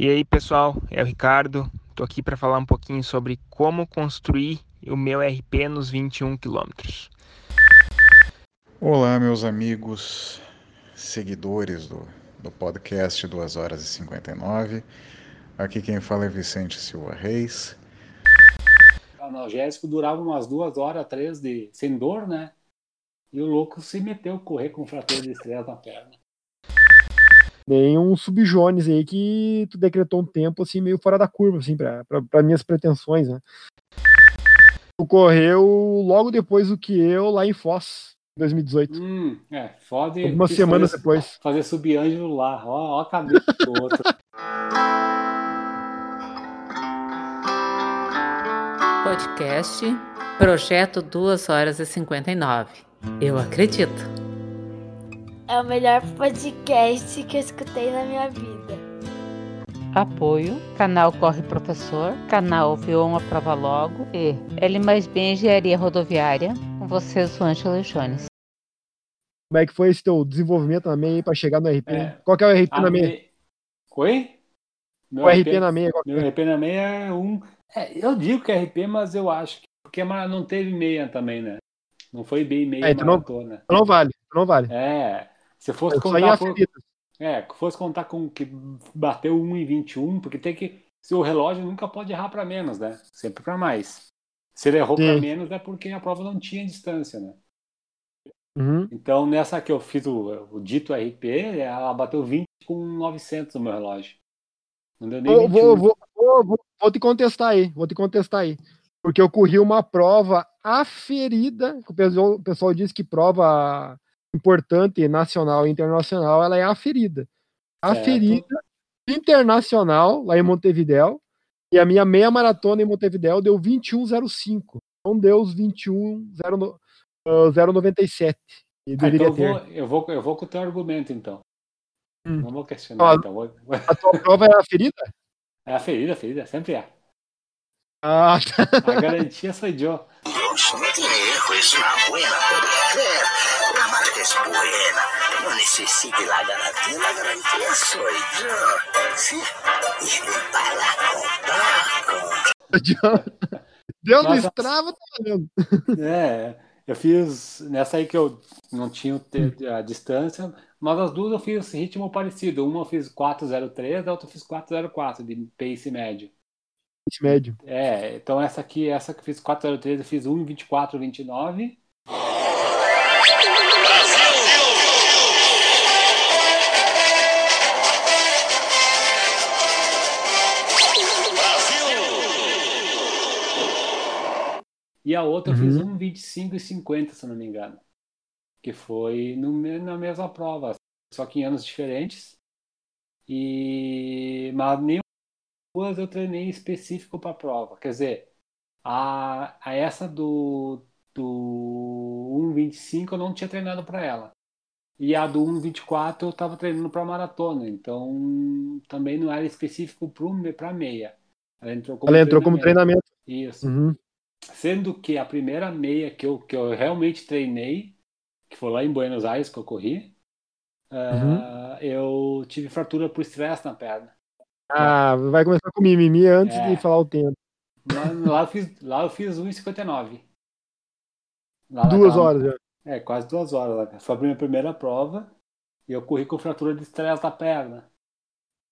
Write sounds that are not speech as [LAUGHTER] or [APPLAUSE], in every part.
E aí, pessoal, é o Ricardo. Estou aqui para falar um pouquinho sobre como construir o meu RP nos 21 quilômetros. Olá, meus amigos, seguidores do, do podcast 2 horas e 59. Aqui quem fala é Vicente Silva Reis. O analgésico durava umas duas horas, três de sem dor, né? E o louco se meteu a correr com fratura de estrela na perna. Nem um subjones aí que tu decretou um tempo assim meio fora da curva, assim, para minhas pretensões, né? Tu correu logo depois do que eu lá em Foz, 2018. Hum, é, foda. Algumas semanas fazer, depois. Fazer subângelo lá, ó, ó a cabeça do outro. Podcast Projeto 2 horas e 59. Eu acredito. É o melhor podcast que eu escutei na minha vida. Apoio, canal Corre Professor, canal Viu uma Prova Logo e L mais B Engenharia Rodoviária. Com vocês, o Ângelo Jones. Como é que foi esse teu desenvolvimento na meia para chegar no RP? É. Qual que é o RP na meia? Me... Oi? Meu o RP, RP na meia. Meu é? RP na meia é um. É, eu digo que é RP, mas eu acho que. Porque não teve meia também, né? Não foi bem meia é, então maratona. Não, não vale, não vale. É. Se fosse eu contar. Por... É, que fosse contar com que bateu 1 em 21, porque tem que. Se o relógio nunca pode errar para menos, né? Sempre para mais. Se ele errou para menos é porque a prova não tinha distância, né? Uhum. Então, nessa que eu fiz o, o, dito RP, ela bateu 20 com 900 no meu relógio. Não deu nem vou, vou, vou, vou, vou te contestar aí, vou te contestar aí. Porque eu corri uma prova aferida, o pessoal, o pessoal diz que prova importante, nacional e internacional, ela é aferida. Aferida internacional, lá em Montevidéu, e a minha meia maratona em Montevidéu deu 21,05. Não deu os 21,097. Uh, ah, então eu vou, eu, vou, eu vou com o teu argumento, então. Hum. Não vou questionar, ah, então. Vou... A tua prova é aferida? É aferida, aferida, sempre é. Ah, tá. A garantia foi no tiene viejo, es una buena mujer. La marca es buena. No necesite la garantía, la garantía soy yo. Sí. Y para comprar. Deus Nossa. estrava, tá valendo. É, eu fiz. Nessa aí que eu não tinha a distância, mas as duas eu fiz ritmo parecido. Uma eu fiz 403, a outra eu fiz 404 de pace médio médio. É, então essa aqui, essa que fiz 403, eu fiz 1,24, E a outra uhum. eu fiz 1,25 e 50, se não me engano. Que foi no, na mesma prova, só que em anos diferentes. E mas nenhum duas eu treinei específico para a prova. Quer dizer, a, a essa do, do 1,25 eu não tinha treinado para ela. E a do 1,24 eu estava treinando para maratona. Então também não era específico para meia. Ela entrou como ela entrou treinamento. como treinamento. Isso. Uhum. Sendo que a primeira meia que eu, que eu realmente treinei, que foi lá em Buenos Aires que eu corri, uhum. uh, eu tive fratura por estresse na perna. Ah, vai começar com mimimi antes é. de falar o tempo. Lá, lá, eu fiz, lá eu fiz 1,59. Duas horas já. É, quase duas horas. Foi a minha primeira prova e eu corri com fratura de estresse da perna.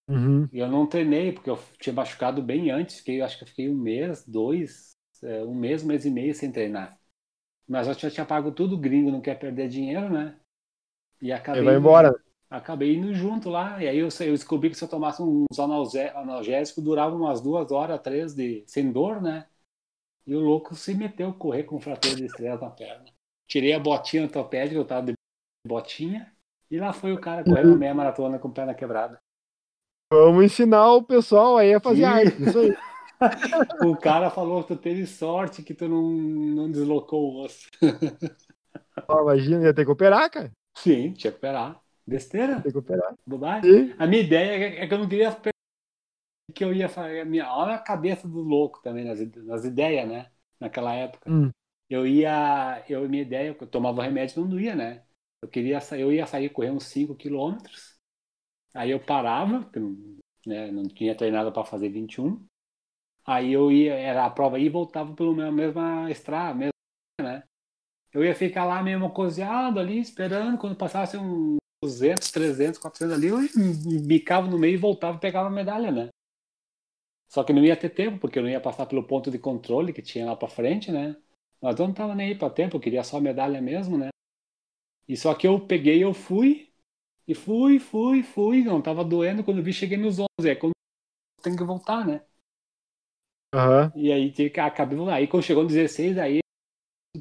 Uhum. E eu não treinei, porque eu tinha machucado bem antes. Fiquei, acho que eu fiquei um mês, dois, é, um mês, um mês e meio sem treinar. Mas eu já tinha pago tudo gringo, não quer perder dinheiro, né? E acabei. vai embora acabei indo junto lá. E aí eu, eu descobri que se eu tomasse uns analgésicos, durava umas duas horas, três de sem dor, né? E o louco se meteu a correr com fratura de estrela na perna. Tirei a botinha ortopédica, eu tava de botinha, e lá foi o cara correndo a meia maratona com perna quebrada. Vamos ensinar o pessoal aí a fazer arte, isso aí. [LAUGHS] [LAUGHS] o cara falou que tu teve sorte que tu não, não deslocou o osso. [LAUGHS] imagina, ia ter que operar, cara. Sim, tinha que operar. Besteira? Tem que operar. Bobagem? A minha ideia é que eu não queria que eu ia fazer. Minha, olha a cabeça do louco também nas, nas ideias, né? Naquela época. Hum. Eu ia. Eu, minha ideia, eu tomava remédio não doía, né? Eu queria eu ia sair correr uns 5 quilômetros. Aí eu parava, né? Não tinha treinado para fazer 21. Aí eu ia, era a prova e voltava pela mesma estrada, mesmo, né? Eu ia ficar lá mesmo cozinhado ali, esperando, quando passasse uns 200, 300, 400 ali, eu bicava no meio e voltava e pegava a medalha, né? Só que não ia ter tempo, porque eu não ia passar pelo ponto de controle que tinha lá para frente, né? Mas eu não tava nem aí para tempo, eu queria só medalha mesmo, né? E só que eu peguei, eu fui, e fui, fui, fui, não tava doendo, quando vi cheguei nos 11, é quando tem que voltar, né? Aham. E aí tive que acabei, aí quando chegou no 16, aí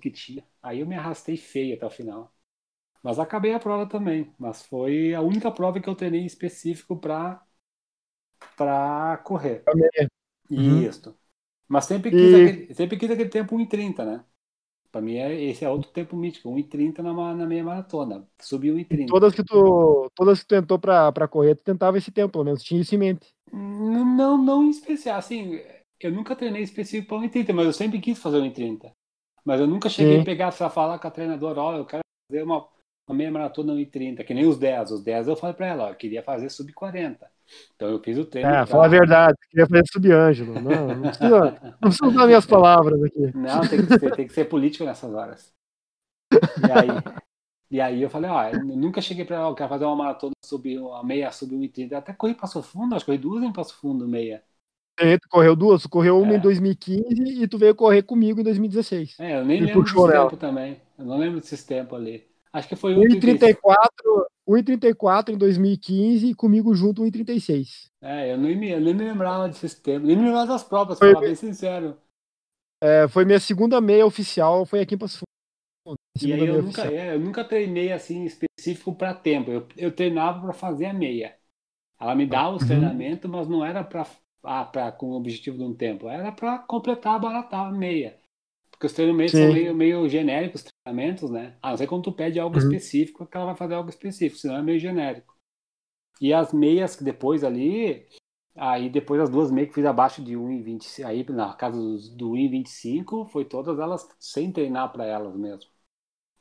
que tinha. Aí eu me arrastei feio até o final. Mas acabei a prova também. Mas foi a única prova que eu treinei específico para para correr. Também. Uhum. Isso. Mas sempre quis, E- aquele, sempre quis aquele tempo 1,30, né? Pra mim, é, esse é outro tempo mítico. 1,30 na, na meia maratona. Subi 1,30. Todas que tu, todas que tu tentou pra, pra correr, tu tentava esse tempo, pelo menos. Tinha isso em mente. Não, não, não em especial. Assim, eu nunca treinei específico para 1,30, mas eu sempre quis fazer 1,30. Mas eu nunca cheguei Sim. a pegar pra falar com a treinadora, ó, eu quero fazer uma, uma meia maratona 1,30, que nem os 10. Os 10 eu falei pra ela, ó, eu queria fazer sub 40. Então eu fiz o treino. É, pra- fala a verdade. Queria fazer subângelo. Não, não [LAUGHS] precisa, não precisa usar minhas palavras aqui. Não, tem que, ser, tem que ser político nessas horas. E aí, e aí eu falei, ó, eu nunca cheguei pra ela, eu quero fazer uma maratona sub, uma meia sub 1,30. Eu Até corri Passo Fundo, acho que corri duas em Passo Fundo, meia. E Tu correu duas, tu correu uma É. em 2015 e tu veio correr comigo em 2016. É, eu nem lembro puxou desse nela. tempo também. Eu não lembro desses tempos ali. Acho que foi 1,36. 1,34 1,34 em 2015 e comigo junto 1,36. É, eu nem me, eu nem me lembrava desses tempos, nem me lembrava das provas, Foi pra bem sincero. É, foi minha segunda meia oficial, foi aqui em Passo Fundo. E aí eu nunca, é, eu nunca treinei assim específico para tempo. Eu, eu treinava para fazer a meia. Ela me dava os Uhum. treinamentos, mas não era para ah, pra, com o objetivo de um tempo. Era para completar, baratar a meia. Porque os treinamentos Sim. são meio, meio genéricos, os treinamentos, né? A não ser quando tu pede algo Uhum. específico, que ela vai fazer algo específico, senão é meio genérico. E as meias que depois ali, aí depois as duas meias que fiz abaixo de 1,25, aí na casa dos- do 1,25, foi todas elas sem treinar para elas mesmo.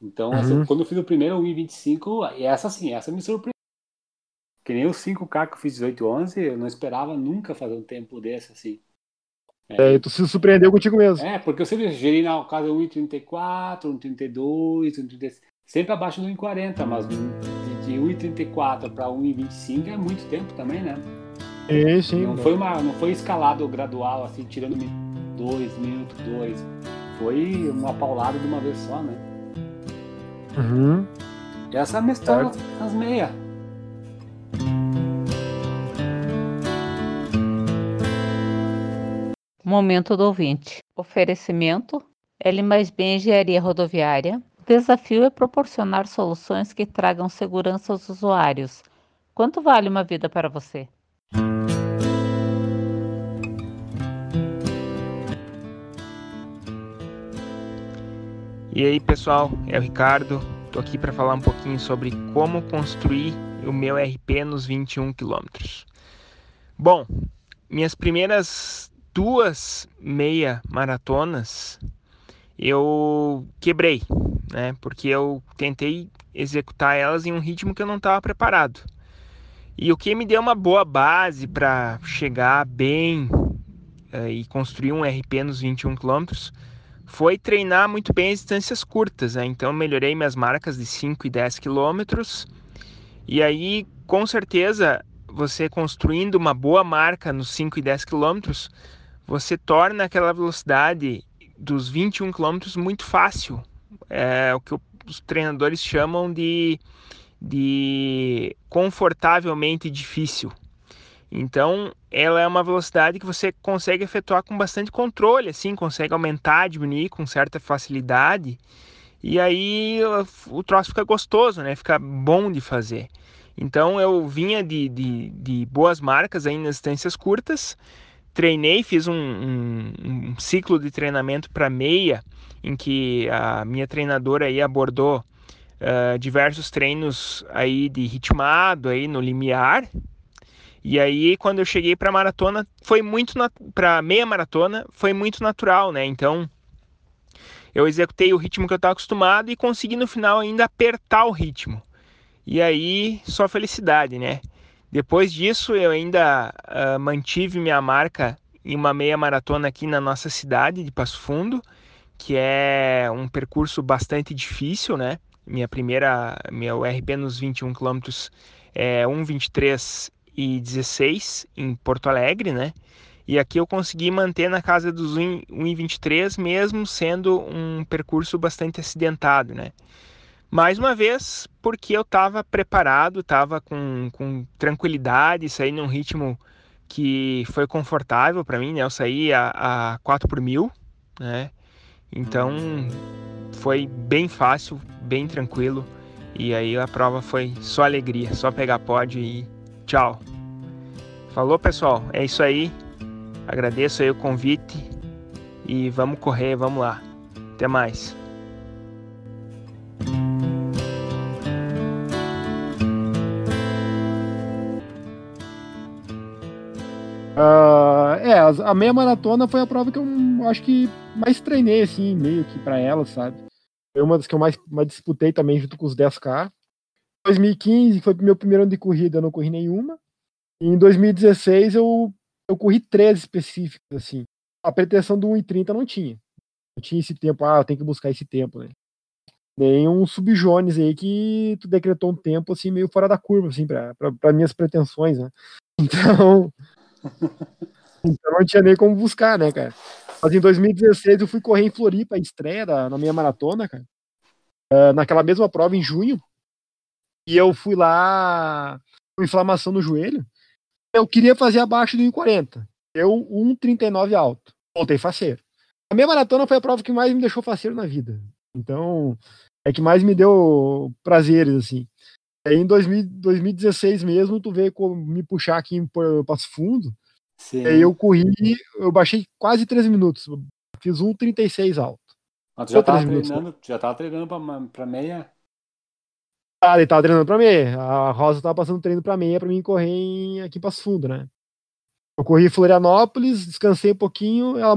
Então, essa- Uhum. quando eu fiz o primeiro 1,25, e essa sim, essa me surpreendeu. Que nem os 5K que eu fiz 18,11, eu não esperava nunca fazer um tempo desse assim. É, e tu se surpreendeu contigo mesmo. É, porque eu sempre gerei na casa 1,34, 1,32, 1,36, sempre abaixo do 1,40, mas de, de, de 1,34 para 1,25 é muito tempo também, né? Sim, sim. Não foi, uma, não foi escalado gradual, assim, tirando minuto 2, minuto 2. Foi uma paulada de uma vez só, né? Uhum. Essa é a minha história nas meias. Momento do ouvinte. Oferecimento. L mais B Engenharia Rodoviária. O desafio é proporcionar soluções que tragam segurança aos usuários. Quanto vale uma vida para você? E aí, pessoal, é o Ricardo. Tô aqui para falar um pouquinho sobre como construir o meu RP nos 21 quilômetros. Bom, minhas primeiras duas meia maratonas eu quebrei, né? Porque eu tentei executar elas em um ritmo que eu não estava preparado. E o que me deu uma boa base para chegar bem eh, e construir um RP nos 21 quilômetros foi treinar muito bem as distâncias curtas, né? Então melhorei minhas marcas de 5 e 10 quilômetros. E aí, com certeza, você construindo uma boa marca nos 5 e 10 quilômetros, você torna aquela velocidade dos 21 quilômetros muito fácil. É o que os treinadores chamam de, de confortavelmente difícil. Então, ela é uma velocidade que você consegue efetuar com bastante controle, assim, consegue aumentar, diminuir com certa facilidade. E aí o troço fica gostoso, né? Fica bom de fazer. Então eu vinha de, de, de boas marcas aí nas distâncias curtas, treinei, fiz um, um, um ciclo de treinamento para meia, em que a minha treinadora aí abordou uh, diversos treinos aí de ritmado aí no limiar, e aí, quando eu cheguei para maratona, foi muito para meia maratona, foi muito natural, né? Então, eu executei o ritmo que eu estava acostumado e consegui no final ainda apertar o ritmo. E aí, só felicidade, né? Depois disso, eu ainda uh, mantive minha marca em uma meia maratona aqui na nossa cidade de Passo Fundo, que é um percurso bastante difícil, né? Minha primeira, meu RP nos 21 quilômetros é 1,23 e 16 em Porto Alegre, né? E aqui eu consegui manter na casa dos 1,23 mesmo sendo um percurso bastante acidentado, né? Mais uma vez, porque eu estava preparado, estava com, com tranquilidade, saí num ritmo que foi confortável para mim, né? Eu saí a, a 4 por mil, né? Então foi bem fácil, bem tranquilo. E aí a prova foi só alegria, só pegar pódio e tchau. Falou pessoal, é isso aí. Agradeço aí o convite e vamos correr, vamos lá. Até mais. Uh, é, a meia maratona foi a prova que eu acho que mais treinei, assim, meio que para ela, sabe? Foi uma das que eu mais, mais disputei também, junto com os 10K. 2015 foi meu primeiro ano de corrida, eu não corri nenhuma. E em 2016 eu, eu corri três específicas, assim. A pretensão do 1,30 não tinha. Não tinha esse tempo, ah, eu tenho que buscar esse tempo, né? Nem um subjones aí que tu decretou um tempo, assim, meio fora da curva, assim, pra minhas pretensões, né? [LAUGHS] Então, [LAUGHS] então não tinha nem como buscar, né, cara? Mas em 2016 eu fui correr em Floripa, estreia da, na minha maratona, cara. Uh, naquela mesma prova em junho. E eu fui lá com inflamação no joelho. Eu queria fazer abaixo do 1,40. Eu 1,39 alto. Voltei faceiro. A minha maratona foi a prova que mais me deixou faceiro na vida. Então, é que mais me deu prazeres, assim. Aí em 2000, 2016 mesmo, tu veio me puxar aqui em Passo Fundo. Sim. Aí eu corri, eu baixei quase 13 minutos. Fiz 1,36 alto. Mas tu já tava, treinando, já tava treinando pra meia? Ah, ele tava treinando pra meia. A Rosa tava passando treino pra meia pra mim correr em, aqui em Passo Fundo, né? Eu corri em Florianópolis, descansei um pouquinho, ela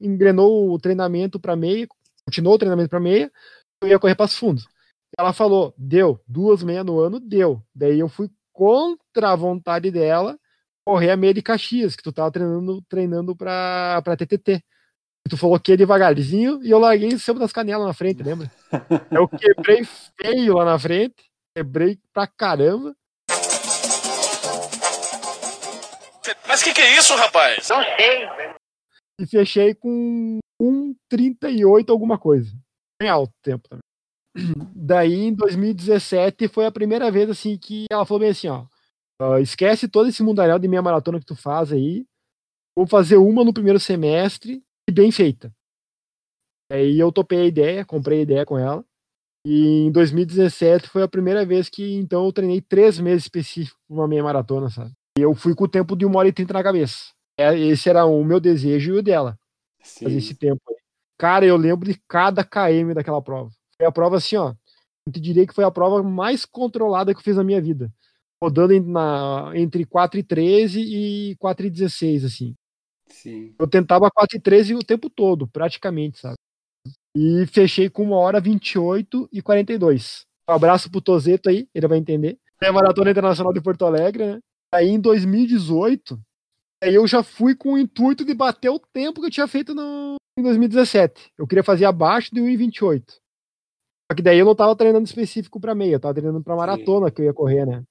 engrenou o treinamento pra meia, continuou o treinamento pra meia, eu ia correr Passo Fundo. Ela falou, deu, duas meias no ano, deu. Daí eu fui contra a vontade dela correr a meia de Caxias, que tu tava treinando, treinando pra, pra TTT. Tu falou que ia devagarzinho e eu larguei em cima das canelas na frente, lembra? [LAUGHS] Eu quebrei feio lá na frente, quebrei pra caramba. Mas o que, que é isso, rapaz? Não sei. E fechei com 1,38 alguma coisa. Bem alto tempo também. Daí, em 2017, foi a primeira vez assim que ela falou bem assim, ó. Esquece todo esse mundaréu de meia maratona que tu faz aí. Vou fazer uma no primeiro semestre e bem feita. Aí eu topei a ideia, comprei a ideia com ela. E em 2017 foi a primeira vez que então eu treinei três meses específicos para uma meia maratona, sabe? E eu fui com o tempo de uma hora e trinta na cabeça. É, esse era o meu desejo e o dela. Sim. Fazer esse tempo aí. Cara, eu lembro de cada KM daquela prova. Foi a prova assim, ó. Eu te diria que foi a prova mais controlada que eu fiz na minha vida. Rodando na, entre 4 e 13 e 4 e 16, assim. Sim. Eu tentava 4 e 13 o tempo todo, praticamente, sabe? E fechei com 1 hora 28 e 42. Um abraço pro Tozeto aí, ele vai entender. É a Maratona Internacional de Porto Alegre, né? Aí em 2018, aí eu já fui com o intuito de bater o tempo que eu tinha feito no, em 2017. Eu queria fazer abaixo de 1,28. Só que daí eu não tava treinando específico pra meia, eu tava treinando pra maratona Sim. que eu ia correr, né?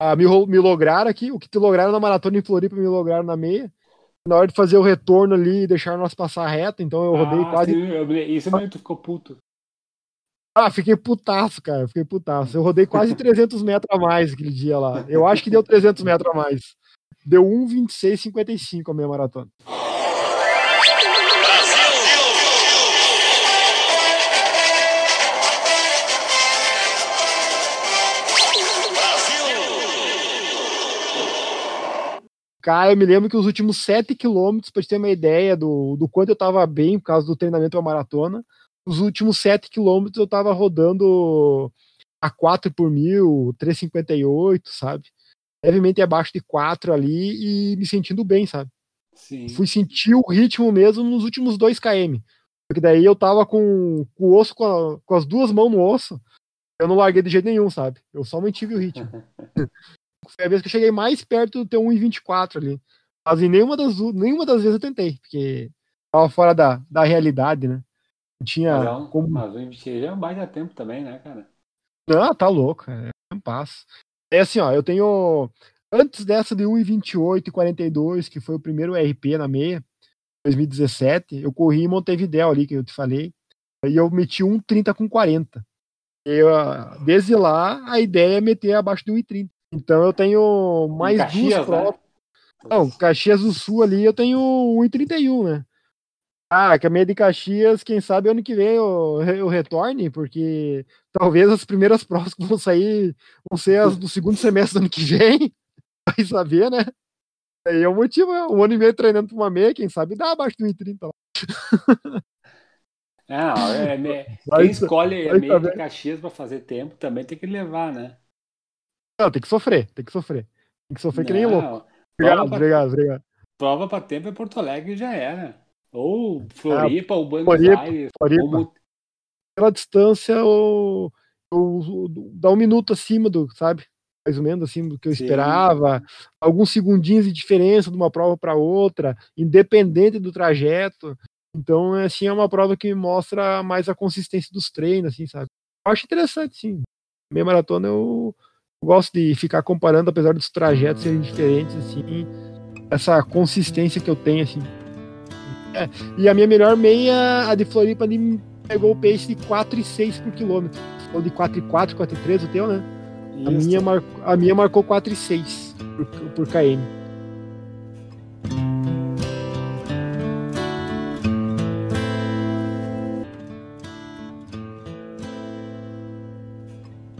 Ah, me, me lograram aqui, o que te lograram na maratona em Floripa me lograram na meia. Na hora de fazer o retorno ali e deixar nós passar reto, então eu rodei ah, quase. Sim, eu, isso mesmo, tu ficou puto. Ah, fiquei putaço, cara. Fiquei putaço. Eu rodei quase [LAUGHS] 300 metros a mais aquele dia lá. Eu acho que deu 300 metros a mais. Deu 1,26,55 a minha maratona. Cara, eu me lembro que os últimos 7 quilômetros, pra te ter uma ideia do, do quanto eu tava bem por causa do treinamento da maratona, os últimos 7 quilômetros eu tava rodando a 4 por mil, 3,58, sabe? Levemente abaixo de 4 ali e me sentindo bem, sabe? Sim. Fui sentir o ritmo mesmo nos últimos 2 km. Porque daí eu tava com, com o osso, com, a, com as duas mãos no osso, eu não larguei de jeito nenhum, sabe? Eu só mantive o ritmo. [LAUGHS] foi a vez que eu cheguei mais perto do teu 1,24 ali. Mas em nenhuma das, nenhuma das vezes eu tentei, porque tava fora da, da realidade, né? Não tinha Mas, é um, como. mas o 26 é um baita tempo também, né, cara? Não, tá louco, cara. É um passo. É assim, ó, eu tenho. Antes dessa de 1,28 e 42, que foi o primeiro RP na meia, 2017, eu corri em Montevidéu ali, que eu te falei. Aí eu meti 1,30 com 40. Eu, desde lá, a ideia é meter abaixo de 1,30. Então eu tenho mais duas Caxias, provas. né? Não, Caxias do Sul ali eu tenho 1,31, né? Ah, que a meia de Caxias, quem sabe ano que vem eu, eu retorne, porque talvez as primeiras provas que vão sair vão ser as do segundo semestre do ano que vem. [LAUGHS] Vai saber, né? Aí é o motivo, é um ano e meio treinando pra uma meia, quem sabe dá abaixo do 1,30 lá. Não, é, me- Vai quem escolhe a meia de. Caxias pra fazer tempo também tem que levar, né? Não, tem que sofrer, tem que sofrer. Tem que sofrer que nem louco. Não, Obrigado, pra- obrigado, obrigado. Prova pra tempo é Porto Alegre já era. Ou Floripa, ou Buenos Floripa, Aires, Floripa. ou Pela distância, o, o, o- dá um minuto acima do, sabe? Mais ou menos assim do que eu Sim. esperava. Alguns segundinhos de diferença de uma prova para outra, independente do trajeto. Então, é, assim, é uma prova que mostra mais a consistência dos treinos, assim, sabe? Eu acho interessante, sim. Meia maratona eu gosto de ficar comparando, apesar dos trajetos serem diferentes, assim, essa consistência que eu tenho, assim. É, e a minha melhor meia, a de Floripa, ali pegou o pace de 4,6 por quilômetro. Ou de 4,4, 4,3 o teu, né? A minha, mar... a minha marcou 4,6 por, por km.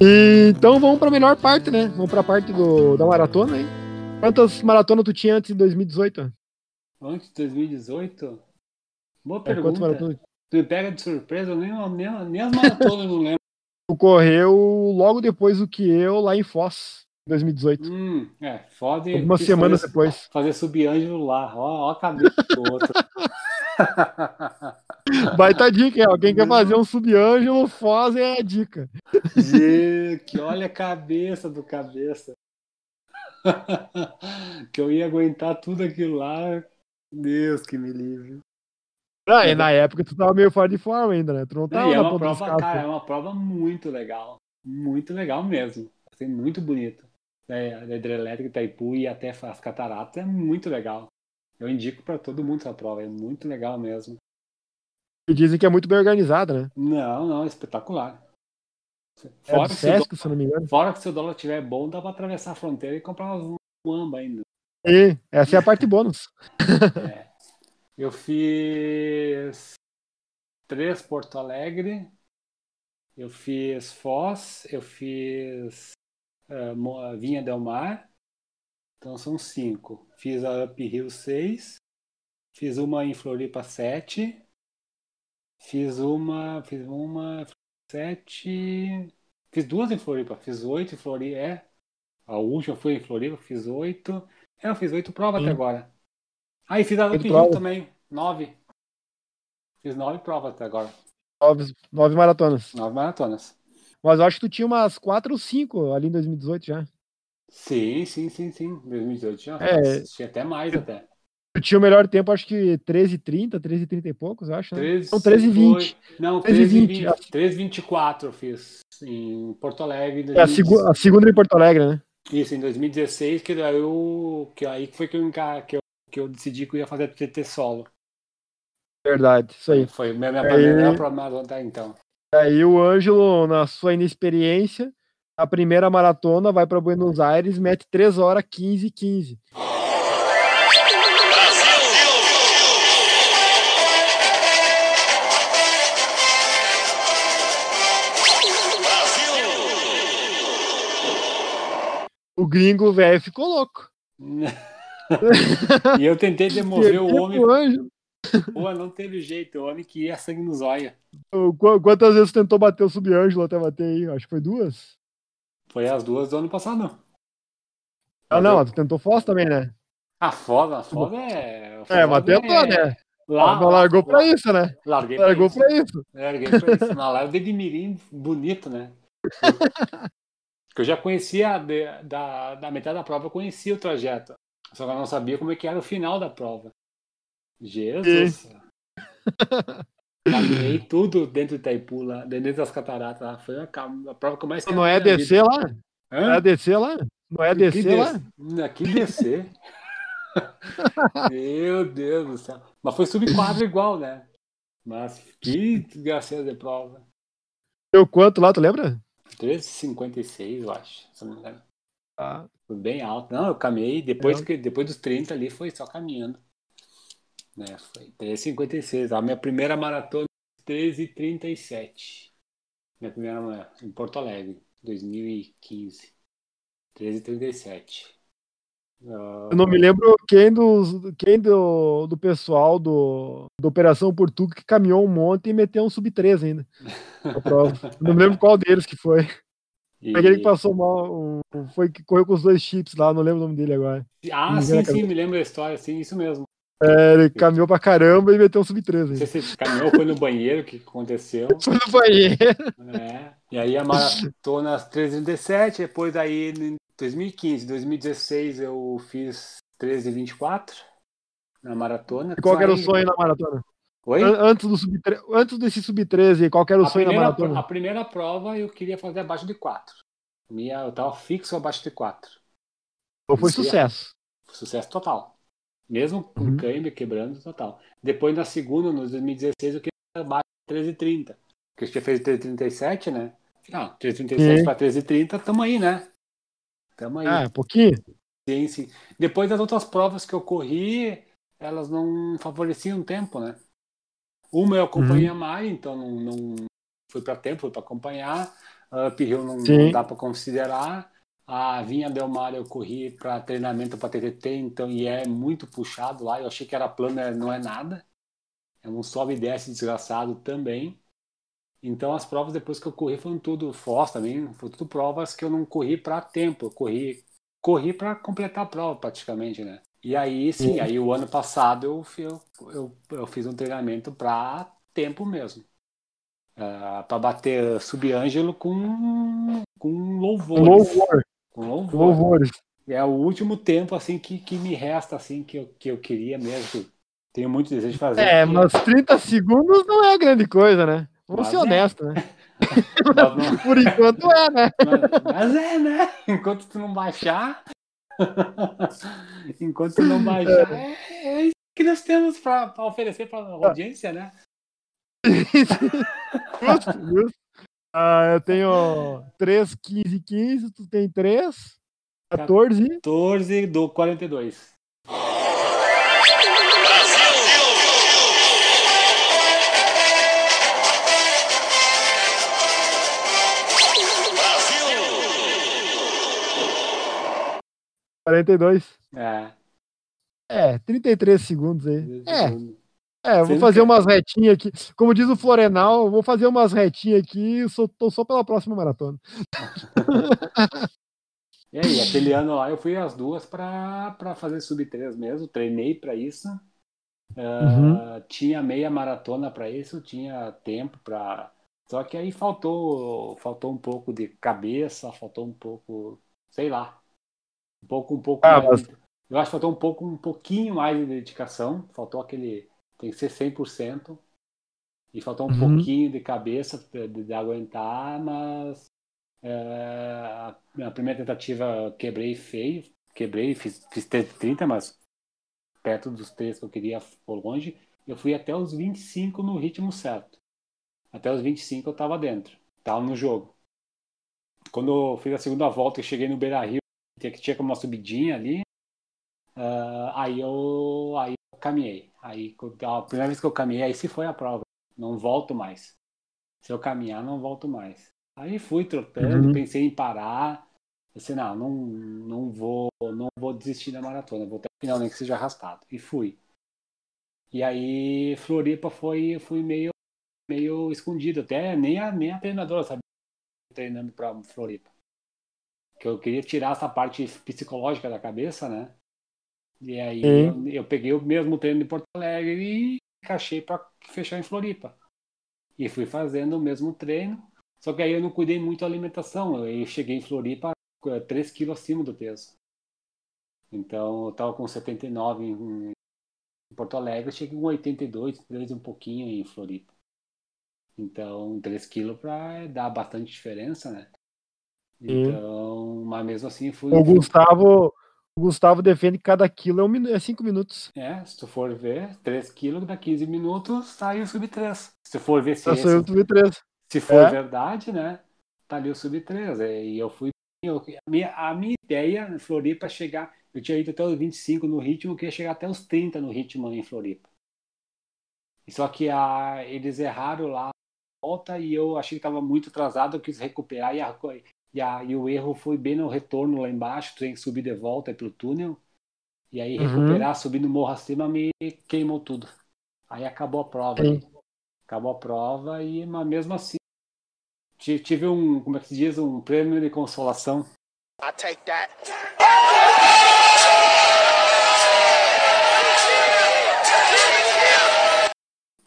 E, então vamos para a melhor parte, né? Vamos para a parte do, da maratona aí. Quantas maratonas tu tinha antes de 2018? Antes de 2018? Boa É, pergunta. maratonas? Tu me pega de surpresa, nem, nem, nem as maratonas eu não lembro. [LAUGHS] Tu correu logo depois do que eu lá em Foz, em 2018. Hum, é, foda. Algumas quis semanas fazer, depois. Fazer subângelo lá. Ó, ó a cabeça do outro. [LAUGHS] [LAUGHS] Baita dica, é. Alguém quer fazer um subângelo, Foz é a dica. Gente, que olha a cabeça do cabeça. [LAUGHS] que eu ia aguentar tudo aquilo lá. Deus que me livre. Ah, e na época tu tava meio fora de forma ainda, né? Tu não tava é uma prova, cara, é uma prova muito legal. Muito legal mesmo. Assim, muito bonito. É, a hidrelétrica Itaipu e até as cataratas é muito legal. Eu indico pra todo mundo essa prova, é muito legal mesmo. E dizem que é muito bem organizada, né? Não, não, é espetacular. É Fora, do que se Sesc, se me engano. fora que se o dólar estiver bom, dá pra atravessar a fronteira e comprar umas muamba ainda. E essa é a parte bônus. [LAUGHS] É. Eu fiz três Porto Alegre, eu fiz Foz, eu fiz Mo- Vinha Del Mar, então são cinco. Fiz a Up Hill 6, fiz uma em Floripa 7, fiz uma, fiz uma, sete, fiz duas em Floripa, fiz oito em Floripa, é, a última foi em Floripa, fiz oito, é, eu fiz oito provas até agora. Ah, e fiz a Hill provas. também, nove. Fiz nove provas até agora, Nove, nove maratonas. nove maratonas. Mas eu acho que tu tinha umas quatro ou cinco ali em 2018 já. Sim, sim, sim, sim. 2018 já. É. Tinha até mais até. Tinha o melhor tempo, acho que 13h30, 13h30 e poucos, acho, né? 13, Não, 13h20. foi- Não, 13h20, 13h20. 13h24 eu fiz em Porto Alegre. em É a, 2016. segu- a segunda em Porto Alegre, né? Isso, em 2016, que daí eu. Que aí foi que eu, que eu, que eu decidi que eu ia fazer TT solo. Verdade, isso aí. Foi minha, minha Aí- primeira prova até então. Aí o Ângelo, na sua inexperiência, a primeira maratona vai para Buenos Aires, mete 3 horas 15 e 15. O gringo velho ficou louco. [LAUGHS] e eu tentei demover o homem. pro Ângelo. Pô, não teve jeito. O homem que ia sangue nos olhos. O- qu- Quantas vezes tentou bater o sub-Ângelo até bater aí? Acho que foi duas. Foi as duas do ano passado. Ah, não, tu tentou Foz também, né? A foda, a foda é. a É, mas foda tentou, né? Lá, Mas largou pra lá- isso, né? Larguei pra Largou isso. pra isso. Larguei pra isso. Na live de Mirim, bonito, né? [LAUGHS] Porque eu já conhecia, de, da, da metade da prova, eu conhecia o trajeto. Só que eu não sabia como é que era o final da prova. Jesus! [LAUGHS] Caminhei tudo dentro de Itaipu, lá, dentro das cataratas. Lá. Foi a, a, prova que eu mais Não é descer lá? Hã? Não é descer lá? Não é descer lá? Aqui descer. [LAUGHS] Meu Deus do céu. Mas foi sub-4 igual, né? Mas que desgraceira de prova. Deu quanto lá, tu lembra? 13,56, eu acho, se não me engano. Ah. Foi bem alto. Não, eu caminhei, depois, que, depois dos 30 ali, foi só caminhando. Né, foi 13,56. A minha primeira maratona, 13,37. Minha primeira em Porto Alegre, 2015. 13,37. Eu não me lembro quem, dos, quem do, do pessoal do, do Operação Portuga que caminhou um monte e meteu um sub-3 ainda. não me lembro qual deles que foi. E... Aquele que passou mal, foi que correu com os dois chips lá, não lembro o nome dele agora. Ah, sim, sim, me lembro da história, sim, isso mesmo. É, ele caminhou pra caramba e meteu um sub-3. Não sei se caminhou, foi no banheiro, o que aconteceu? [LAUGHS] Foi no banheiro. É, e aí a maratona 317, depois aí 2015, 2016 eu fiz 13 e 24 na maratona. E qual era o sonho na maratona? Oi? Antes, do sub antes desse sub-13, qual era o a sonho primeira, na maratona? A primeira prova eu queria fazer abaixo de 4. Minha, eu tava fixo abaixo de 4. Então foi sucesso. Sucesso total. Mesmo com uhum. câmbio quebrando, total. Depois na segunda, no 2016, eu queria abaixo de 13,30. Porque eu tinha feito 13,37, né? Não, 13,37 para 13,30, tamo aí, né? Tamo aí. Ah, pouquinho? Sim, sim. Depois das outras provas que eu corri, elas não favoreciam o tempo, né? Uma eu acompanhei uhum. a Mari, então não, não fui para tempo, fui para acompanhar. A Uphill não, não dá para considerar. A Vinha Del Mar eu corri para treinamento para TTT, então e é muito puxado lá. Eu achei que era plano, é, não é nada. É um sobe e desce desgraçado também. Então as provas depois que eu corri foram tudo Foz também, foram tudo provas que eu não corri para tempo, eu corri corri para completar a prova praticamente, né? E aí sim, uhum. aí o ano passado eu, eu, eu, eu fiz um treinamento para tempo mesmo. Uh, ah, para bater Subângelo com com louvores. Louvor. Com louvor. louvores. É o último tempo assim que, que me resta assim que eu, que eu queria mesmo. Tenho muito desejo de fazer. É, mas 30 segundos não é grande coisa, né? Vamos mas ser é. honestos, né? Não... [LAUGHS] Por enquanto é, né? Mas, mas, é, né? Enquanto tu não baixar. [LAUGHS] Enquanto tu não baixar, é, é isso que nós temos para oferecer para a audiência, né? [LAUGHS] justo, justo. Ah, eu tenho 3, 15, 15, tu tem 3, 14. 14 do 42. Quarenta e dois. É. É, 33 segundos aí. É. É, vou fazer umas retinhas aqui. Como diz o Florenal, vou fazer umas retinhas aqui e só, tô só pela próxima maratona. [LAUGHS] e aí, aquele ano lá eu fui as duas para fazer sub-3 mesmo, treinei para isso. Uh, uhum. Tinha meia maratona para isso, tinha tempo para. Só que aí faltou, faltou um pouco de cabeça, faltou um pouco, sei lá, um pouco, um pouco. Ah, mais, mas... Eu acho que faltou um pouco, um pouquinho mais de dedicação, faltou aquele tem que ser 100%. E faltou um uhum. pouquinho de cabeça de, de aguentar, mas é, a primeira tentativa quebrei feio. Quebrei, fiz, fiz 30, mas perto dos três que eu queria por longe. Eu fui até os 25 no ritmo certo. Até os 25 eu estava dentro, estava no jogo. Quando eu fiz a segunda volta e cheguei no Beira Rio, que tinha como uma subidinha ali, uh, aí, eu, aí eu caminhei. Aí a primeira vez que eu caminhei, aí se foi a prova. Não volto mais. Se eu caminhar, não volto mais. Aí fui trotando, uhum. pensei em parar. Pensei, não, não, não vou, não vou desistir da maratona, vou até o final, nem que seja arrastado. E fui. E aí Floripa foi, fui meio, meio escondido, até nem a, nem a treinadora sabia treinando para Floripa. Que eu queria tirar essa parte psicológica da cabeça, né? E aí eu, eu, peguei o mesmo treino de Porto Alegre e encaixei para fechar em Floripa. E fui fazendo o mesmo treino. Só que aí eu não cuidei muito da alimentação. Eu cheguei em Floripa 3 quilos acima do peso. Então eu tava com 79 em, em Porto Alegre, cheguei com 82, 3 um pouquinho em Floripa. Então 3 quilos para dar bastante diferença, né? Então, mas mesmo assim fui. O Gustavo, o Gustavo defende que cada quilo é 5 um, é cinco minutos. É, se tu for ver, 3 quilos dá 15 minutos, tá aí o sub 3. Se tu for ver se, Tá esse, saindo sub 3. se for É. verdade, né? Tá ali o sub 3. É, e eu fui. eu- a, minha, a minha ideia em Floripa é chegar. Eu tinha ido até os 25 no ritmo, eu queria chegar até os 30 no ritmo em Floripa. Só que a, eles erraram lá volta e eu achei que estava muito atrasado, eu quis recuperar e, a, e, a, e o erro foi bem no retorno lá embaixo, tu tem que subir de volta pelo túnel. E aí Uhum. recuperar, subir no morro acima, me queimou tudo. Aí acabou a prova. Sim. Acabou a prova e mas mesmo assim ti- tive um, como é que se diz, um prêmio de consolação. I take that.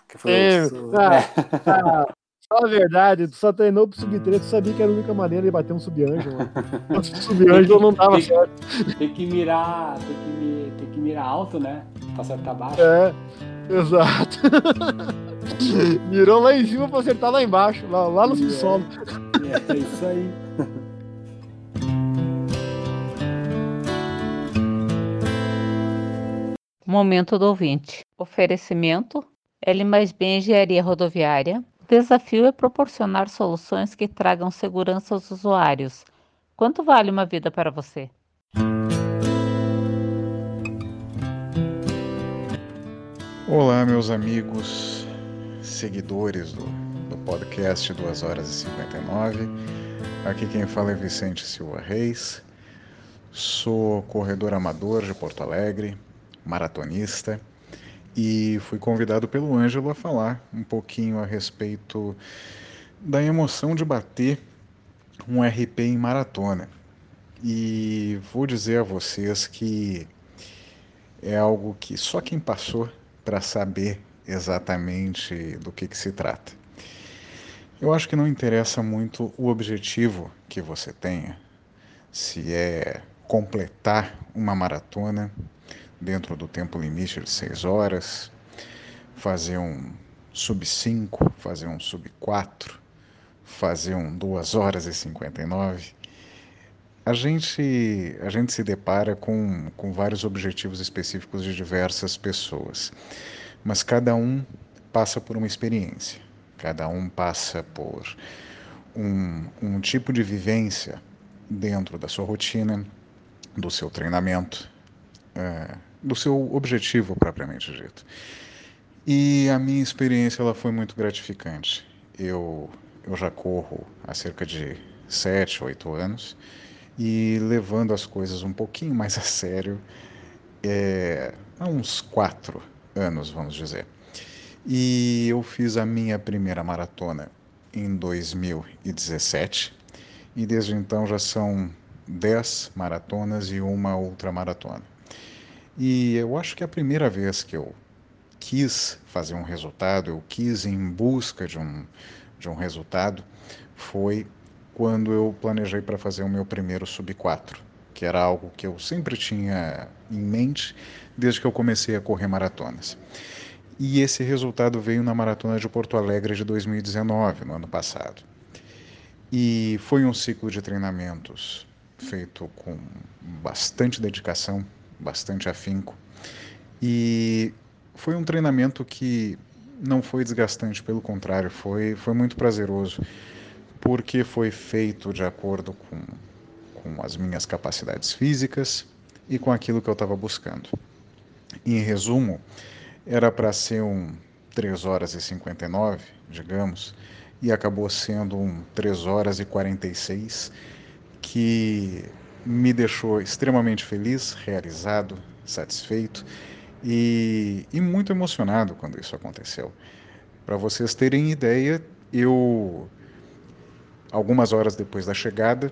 Que foi Sim. o- Ah. é. Ah, [LAUGHS] fala a verdade, tu só treinou pro sub 3, tu sabia que era a única maneira de bater um sub-anjo, mano. [LAUGHS] O sub-anjo não dava Tem- certo. Tem que mirar, tem que, tem que mirar alto, né? Pra acertar baixo. É, exato. [LAUGHS] Mirou lá em cima pra acertar lá embaixo, lá, lá no subsolo. É isso aí. Momento do ouvinte. Oferecimento: L mais B Engenharia Rodoviária. Desafio é proporcionar soluções que tragam segurança aos usuários. Quanto vale uma vida para você? Olá, meus amigos, seguidores do, do podcast 2 horas e 59. Aqui quem fala é Vicente Silva Reis. Sou corredor amador de Porto Alegre, maratonista, e fui convidado pelo Ângelo a falar um pouquinho a respeito da emoção de bater um RP em maratona. E vou dizer a vocês que é algo que só quem passou para saber exatamente do que, que se trata. Eu acho que não interessa muito o objetivo que você tenha, se é completar uma maratona dentro do tempo limite de 6 horas, fazer um sub 5, fazer um sub 4, fazer um 2 horas e 59. A gente, a gente se depara com, com vários objetivos específicos de diversas pessoas, mas cada um passa por uma experiência, cada um passa por um, um tipo de vivência dentro da sua rotina, do seu treinamento, é, do seu objetivo propriamente dito. E a minha experiência ela foi muito gratificante. Eu, eu já corro há cerca de 7, 8 anos e levando as coisas um pouquinho mais a sério é, há uns quatro anos, vamos dizer. E eu fiz a minha primeira maratona em 2017 e desde então já são 10 maratonas e uma outra maratona. E eu acho que é a primeira vez que eu quis fazer um resultado, eu quis ir em busca de um, de um resultado, foi quando eu planejei para fazer o meu primeiro sub 4, que era algo que eu sempre tinha em mente desde que eu comecei a correr maratonas. E esse resultado veio na maratona de Porto Alegre de 2019, no ano passado. E foi um ciclo de treinamentos feito com bastante dedicação, bastante afinco. E foi um treinamento que não foi desgastante, pelo contrário, foi, foi muito prazeroso porque foi feito de acordo com, com as minhas capacidades físicas e com aquilo que eu estava buscando. Em resumo, era para ser um 3 horas e 59, digamos, e acabou sendo um 3 horas e 46, que me deixou extremamente feliz, realizado, satisfeito e, e muito emocionado quando isso aconteceu. Para vocês terem ideia, eu algumas horas depois da chegada,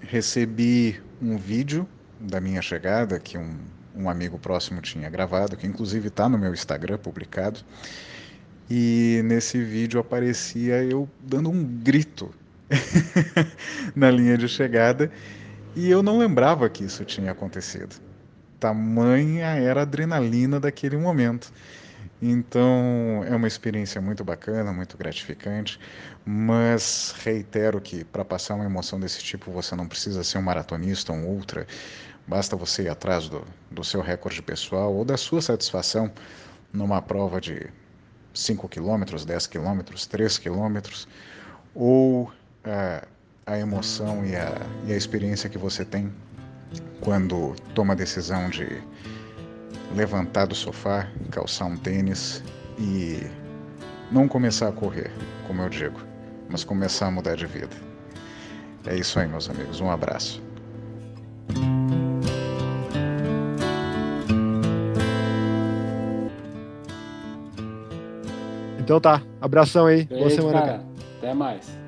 recebi um vídeo da minha chegada que um, um amigo próximo tinha gravado, que inclusive está no meu Instagram publicado. E nesse vídeo aparecia eu dando um grito [LAUGHS] na linha de chegada e eu não lembrava que isso tinha acontecido. Tamanha era a adrenalina daquele momento. Então é uma experiência muito bacana, muito gratificante, mas reitero que para passar uma emoção desse tipo você não precisa ser um maratonista, um ultra, basta você ir atrás do, do seu recorde pessoal ou da sua satisfação numa prova de 5 km, 10 km, 3 km, ou a, a emoção e a, e a experiência que você tem quando toma a decisão de levantar do sofá, calçar um tênis e não começar a correr, como eu digo, mas começar a mudar de vida. É isso aí, meus amigos. Um abraço. Então tá. Abração aí. Boa semana, cara. cara. Até mais.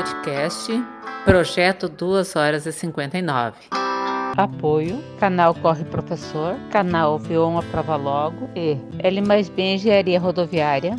Podcast Projeto 2 horas e 59. Apoio: Canal Corre Professor, Canal Viu uma Prova Logo e L mais B Engenharia Rodoviária.